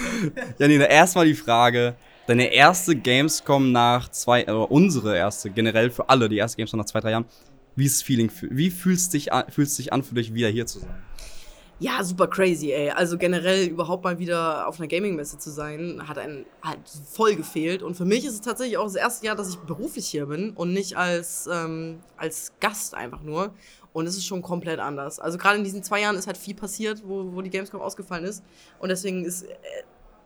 Janina, erstmal die Frage. Deine erste Gamescom nach zwei, äh, unsere erste, generell für alle, die erste Gamescom nach zwei, drei Jahren. Wie ist das Feeling? Wie fühlst dich fühlst dich an für dich, wieder hier zu sein? Ja, super crazy, ey. Also generell überhaupt mal wieder auf einer Gaming-Messe zu sein, hat einen halt voll gefehlt. Und für mich ist es tatsächlich auch das erste Jahr, dass ich beruflich hier bin und nicht als, ähm, als Gast einfach nur. Und es ist schon komplett anders. Also gerade in diesen zwei Jahren ist halt viel passiert, wo, wo die Gamescom ausgefallen ist. Und deswegen ist äh,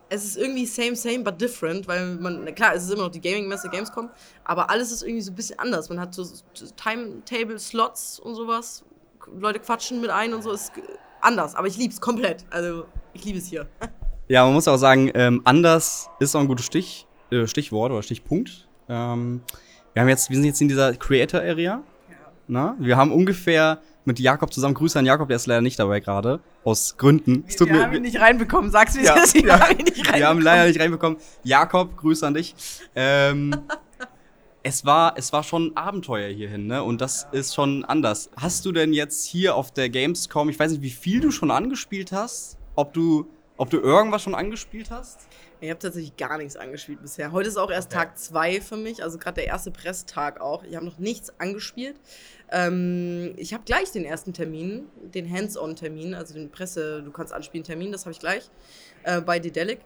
es ist irgendwie same, same, but different, weil man, klar, es ist immer noch die Gaming-Messe Gamescom, aber alles ist irgendwie so ein bisschen anders. Man hat so Timetable-Slots und sowas. Leute quatschen mit ein und so. Ist anders, aber ich liebe es komplett. Also, ich liebe es hier. Ja, man muss auch sagen, ähm, anders ist auch ein gutes Stich, äh, Stichwort oder Stichpunkt. Ähm, wir haben jetzt, wir sind jetzt in dieser Creator Area. Na? Wir haben ungefähr mit Jakob zusammen, Grüße an Jakob, der ist leider nicht dabei gerade, aus Gründen. Es tut wir mir- haben ihn nicht reinbekommen, sag's wie Ja. Wir ja. haben ihn nicht reinbekommen. Wir haben leider nicht reinbekommen. Jakob, Grüße an dich. Ähm, es, war, es war schon ein Abenteuer hierhin, ne? Und das ist schon anders. Hast du denn jetzt hier auf der Gamescom, ich weiß nicht, wie viel du schon angespielt hast? Ob du, ob du irgendwas schon angespielt hast? Ich habe tatsächlich gar nichts angespielt bisher. Heute ist auch erst Tag 2 für mich, also gerade der erste Presstag auch. Ich habe noch nichts angespielt. Ähm, ich habe gleich den ersten Termin, den Hands-on-Termin, also den Presse, du kannst anspielen Termin, das habe ich gleich äh, bei Dedelic.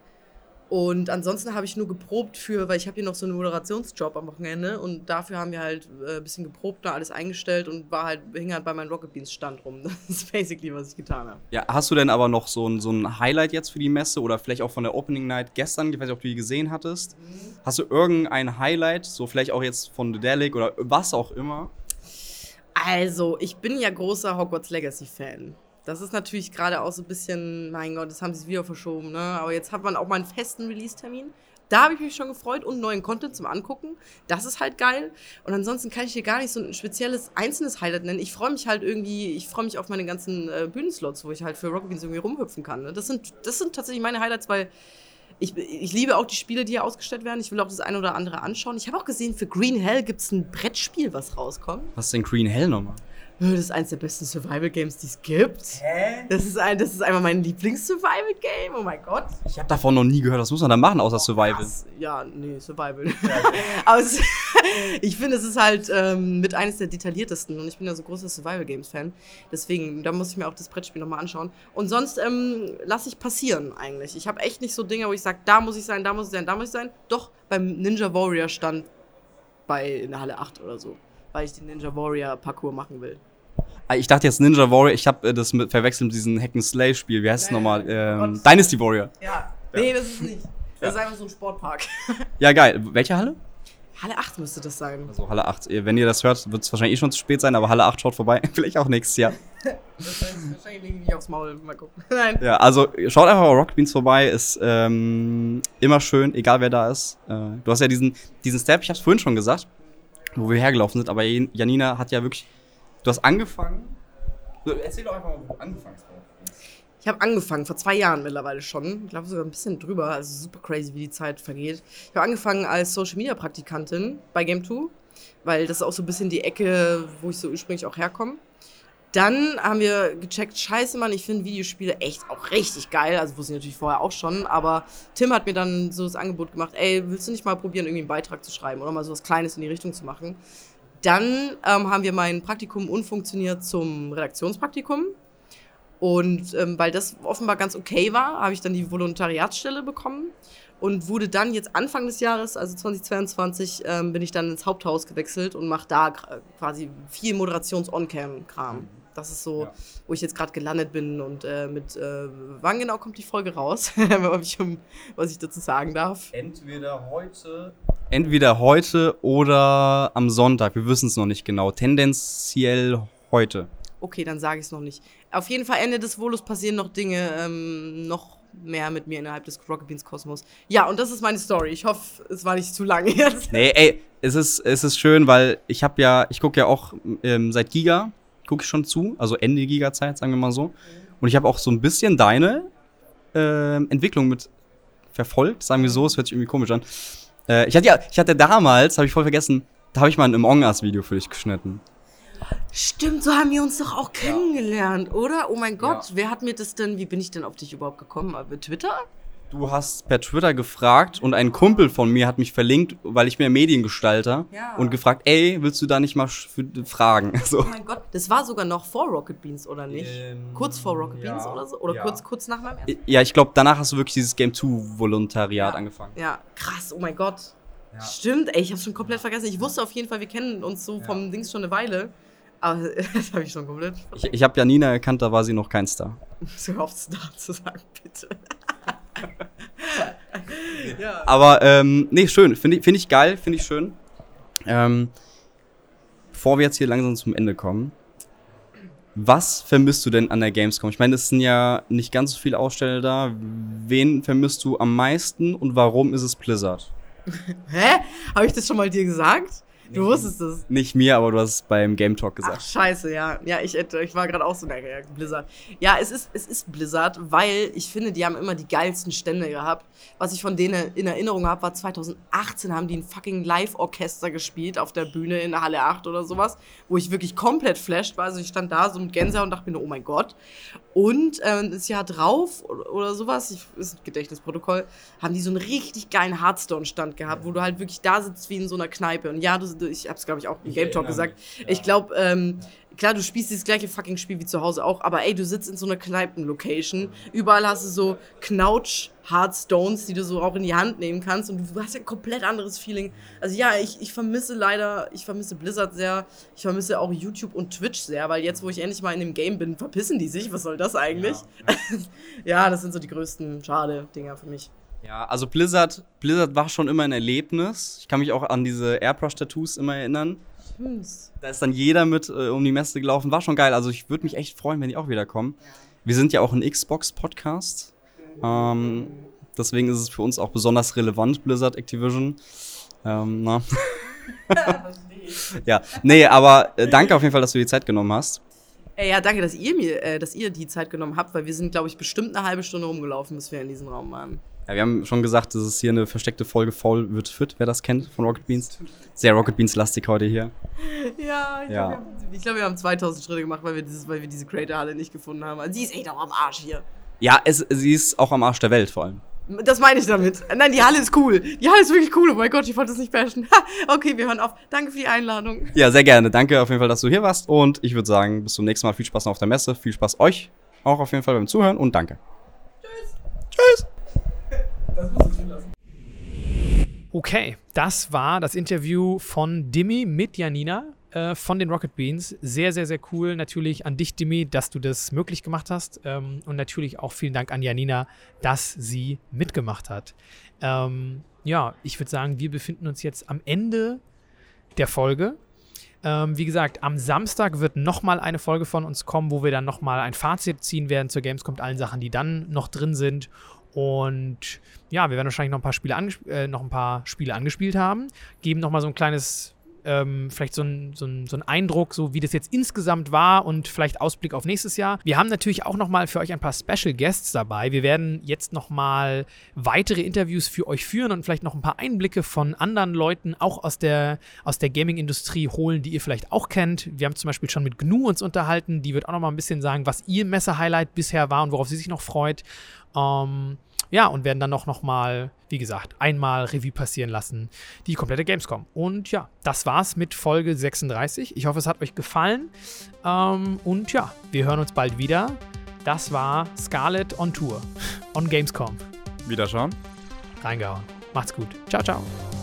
Und ansonsten habe ich nur geprobt für, weil ich habe hier noch so einen Moderationsjob am Wochenende und dafür haben wir halt äh, ein bisschen geprobt, da alles eingestellt und war halt, hing halt bei meinem Rocket Beans Stand rum. Das ist basically, was ich getan habe. Ja, hast du denn aber noch so ein, so ein Highlight jetzt für die Messe oder vielleicht auch von der Opening Night gestern? Ich weiß nicht, ob du die gesehen hattest. Hast du irgendein Highlight, so vielleicht auch jetzt von The Delic oder was auch immer? Also, ich bin ja großer Hogwarts Legacy-Fan. Das ist natürlich gerade auch so ein bisschen, mein Gott, das haben sie wieder verschoben, ne? Aber jetzt hat man auch mal einen festen Release-Termin. Da habe ich mich schon gefreut und neuen Content zum Angucken. Das ist halt geil. Und ansonsten kann ich dir gar nicht so ein spezielles einzelnes Highlight nennen. Ich freue mich halt irgendwie, ich freue mich auf meine ganzen äh, Bühnenslots, wo ich halt für Rocket Beans irgendwie rumhüpfen kann. Ne? Das, sind, das sind tatsächlich meine Highlights, weil ich, ich liebe auch die Spiele, die hier ausgestellt werden. Ich will auch das eine oder andere anschauen. Ich habe auch gesehen, für Green Hell gibt es ein Brettspiel, was rauskommt. Was ist denn Green Hell nochmal? Das ist eins der besten Survival-Games, die es gibt. Hä? Das ist, ein, das ist einfach mein Lieblings-Survival-Game. Oh mein Gott. Ich habe davon noch nie gehört. Was muss man da machen außer Survival? Krass. Ja, nee, Survival. Aber es, ich finde, es ist halt ähm, mit eines der detailliertesten und ich bin ja so großer Survival-Games-Fan. Deswegen, da muss ich mir auch das Brettspiel nochmal anschauen. Und sonst ähm, lasse ich passieren eigentlich. Ich habe echt nicht so Dinge, wo ich sage, da muss ich sein, da muss ich sein, da muss ich sein. Doch, beim Ninja Warrior stand bei in der Halle 8 oder so, weil ich den Ninja Warrior Parcours machen will. Ah, Ich dachte jetzt Ninja Warrior, ich habe äh, das mit, verwechselt mit diesem Hack and Slay Spiel. Wie heißt es nochmal? Ähm. Dynasty Warrior. Ja. Nee, das ist nicht. Das ist einfach so ein Sportpark. Ja, geil. Welche Halle? Halle 8 müsste das sein. Also Halle 8. Äh, Wenn ihr das hört, wird es wahrscheinlich eh schon zu spät sein, aber Halle 8 schaut vorbei. Vielleicht auch nächstes Jahr. Das heißt, wahrscheinlich legen die aufs Maul. Mal gucken. Nein. Ja, also schaut einfach bei Rocket Beans vorbei. Ist ähm, immer schön, egal wer da ist. Äh, du hast ja diesen, diesen Step, ich hab's vorhin schon gesagt, wo wir hergelaufen sind, aber Jan- Janina hat ja wirklich. Du hast angefangen. Erzähl doch einfach mal, wo du angefangen hast. Ich habe angefangen, vor zwei Jahren mittlerweile schon. Ich glaube sogar ein bisschen drüber. Also super crazy, wie die Zeit vergeht. Ich habe angefangen als Social Media Praktikantin bei Game2, weil das ist auch so ein bisschen die Ecke, wo ich so ursprünglich auch herkomme. Dann haben wir gecheckt, scheiße Mann, ich finde Videospiele echt auch richtig geil. Also wusste ich natürlich vorher auch schon, aber Tim hat mir dann so das Angebot gemacht, ey, willst du nicht mal probieren, irgendwie einen Beitrag zu schreiben oder mal so was Kleines in die Richtung zu machen? Dann ähm, haben wir mein Praktikum unfunktioniert zum Redaktionspraktikum. Und ähm, weil das offenbar ganz okay war, habe ich dann die Volontariatsstelle bekommen und wurde dann jetzt Anfang des Jahres, also 2022, ähm, bin ich dann ins Haupthaus gewechselt und mache da quasi viel Moderations-On-Cam-Kram. Das ist so, Ja. wo ich jetzt gerade gelandet bin und äh, mit, äh, wann genau kommt die Folge raus? Ich was ich dazu sagen darf. Entweder heute. Entweder heute oder am Sonntag. Wir wissen es noch nicht genau. Tendenziell heute. Okay, dann sage ich es noch nicht. Auf jeden Fall Ende des Volus passieren noch Dinge, ähm, noch mehr mit mir innerhalb des Rocket Beans Kosmos. Ja, und das ist meine Story. Ich hoffe, es war nicht zu lange jetzt. Nee, ey, es ist, es ist schön, weil ich habe ja, ich gucke ja auch ähm, seit Giga, gucke ich schon zu, also Ende Giga-Zeit, sagen wir mal so. Und ich habe auch so ein bisschen deine ähm, Entwicklung mit verfolgt, sagen wir so, es hört sich irgendwie komisch an. Äh, ich hatte ja, ich hatte damals, habe ich voll vergessen, da habe ich mal ein Among Us-Video für dich geschnitten. Stimmt, so haben wir uns doch auch kennengelernt, oder? Oh mein Gott, Ja. wer hat mir das denn, wie bin ich denn auf dich überhaupt gekommen? Über Twitter? Du hast per Twitter gefragt und ein Kumpel von mir hat mich verlinkt, weil ich bin Mediengestalter Ja. und gefragt, ey, willst du da nicht mal fragen? So. Oh mein Gott, das war sogar noch vor Rocket Beans, oder nicht? Ähm, kurz vor Rocket ja, Beans oder so? Oder ja. kurz, kurz nach meinem ersten? Ja, ich glaube, danach hast du wirklich dieses Game 2 Volontariat Ja. angefangen. Ja, krass, oh mein Gott. Ja. Stimmt, ey, ich hab's schon komplett vergessen. Ich wusste auf jeden Fall, wir kennen uns so vom Dings schon eine Weile. Aber das habe ich schon komplett Ich, ich habe Janina erkannt, da war sie noch kein Star. So oft Star zu sagen, bitte. Ja. Aber ähm, nee, schön. Finde ich, find ich geil, finde ich schön. Ähm, bevor wir jetzt hier langsam zum Ende kommen, was vermisst du denn an der Gamescom? Ich meine, es sind ja nicht ganz so viele Aussteller da. Wen vermisst du am meisten und warum ist es Blizzard? Hä? Habe ich das schon mal dir gesagt? Du wusstest es. Nicht mir, aber du hast es beim Game Talk Ach, gesagt. scheiße, ja. Ja, ich, ich war gerade auch so, na, ja, Blizzard. Ja, es ist, es ist Blizzard, weil ich finde, die haben immer die geilsten Stände gehabt. Was ich von denen in Erinnerung habe, war 2018 haben die ein fucking Live-Orchester gespielt auf der Bühne in der Halle 8 oder sowas, wo ich wirklich komplett flashed war. Also ich stand da so mit Gänsehaut und dachte mir oh mein Gott. Und ähm, das Jahr drauf oder, sowas, ich, ist ein Gedächtnisprotokoll, haben die so einen richtig geilen Hearthstone-Stand gehabt, wo du halt wirklich da sitzt wie in so einer Kneipe. Und ja, du, du ich hab's glaube ich auch im Game Talk gesagt. Ich glaube, ähm, klar, du spielst dieses gleiche fucking Spiel wie zu Hause auch, aber ey, du sitzt in so einer Kneipen-Location. Überall hast du so Knautsch Hearthstones, die du so auch in die Hand nehmen kannst und du hast ja ein komplett anderes Feeling. Also ja, ich, ich vermisse leider, ich vermisse Blizzard sehr, ich vermisse auch YouTube und Twitch sehr, weil jetzt, wo ich endlich mal in dem Game bin, verpissen die sich. Was soll das eigentlich? Ja, das sind so die größten schade Dinger für mich. Ja, also Blizzard, Blizzard war schon immer ein Erlebnis. Ich kann mich auch an diese Airbrush-Tattoos immer erinnern. Da ist dann jeder mit äh, um die Messe gelaufen. War schon geil. Also ich würde mich echt freuen, wenn die auch wiederkommen. Wir sind ja auch ein Xbox-Podcast. Ähm, deswegen ist es für uns auch besonders relevant, Blizzard Activision. Ähm, na. ja, nee, aber äh, danke auf jeden Fall, dass du die Zeit genommen hast. Ey, ja, danke, dass ihr mir, äh, dass ihr die Zeit genommen habt, weil wir sind, glaube ich, bestimmt eine halbe Stunde rumgelaufen, bis wir in diesem Raum waren. Ja, wir haben schon gesagt, das ist hier eine versteckte Folge Faul wird fit, wer das kennt von Rocket Beans. Sehr Rocket Beans-lastig heute hier. Ja, ich Ja. glaube, wir, glaub, wir haben 2000 Schritte gemacht, weil wir, dieses, weil wir diese Creator-Halle nicht gefunden haben. Also, sie ist echt auch am Arsch hier. Ja, es, sie ist auch am Arsch der Welt vor allem. Das meine ich damit. Nein, die Halle ist cool. Die Halle ist wirklich cool. Oh mein Gott, ich wollte das nicht bashen. Okay, wir hören auf. Danke für die Einladung. Ja, sehr gerne. Danke auf jeden Fall, dass du hier warst. Und ich würde sagen, bis zum nächsten Mal. Viel Spaß noch auf der Messe. Viel Spaß euch auch auf jeden Fall beim Zuhören und danke. Okay, das war das Interview von Dimi mit Janina äh, von den Rocket Beans. Sehr, sehr, sehr cool. Natürlich an dich, Dimi, dass du das möglich gemacht hast. Ähm, und natürlich auch vielen Dank an Janina, dass sie mitgemacht hat. Ähm, ja, ich würde sagen, wir befinden uns jetzt am Ende der Folge. Ähm, wie gesagt, am Samstag wird nochmal eine Folge von uns kommen, wo wir dann nochmal ein Fazit ziehen werden zur Gamescom, allen Sachen, die dann noch drin sind. Und ja, wir werden wahrscheinlich noch ein paar Spiele, angesp äh, noch ein paar Spiele angespielt haben, geben nochmal so ein kleines, ähm, vielleicht so ein, so, ein, so ein Eindruck, so wie das jetzt insgesamt war und vielleicht Ausblick auf nächstes Jahr. Wir haben natürlich auch nochmal für euch ein paar Special Guests dabei. Wir werden jetzt nochmal weitere Interviews für euch führen und vielleicht noch ein paar Einblicke von anderen Leuten, auch aus der, aus der Gaming-Industrie holen, die ihr vielleicht auch kennt. Wir haben zum Beispiel schon mit Gnu uns unterhalten. Die wird auch nochmal ein bisschen sagen, was ihr Messe-Highlight bisher war und worauf sie sich noch freut. Ähm, ja, und werden dann noch mal, wie gesagt, einmal Revue passieren lassen, die komplette Gamescom. Und ja, das war's mit Folge 36. Ich hoffe, es hat euch gefallen. Ähm, und ja, wir hören uns bald wieder. Das war Scarlet on Tour. On Gamescom. Wiederschauen. Reingehauen. Macht's gut. Ciao, ciao.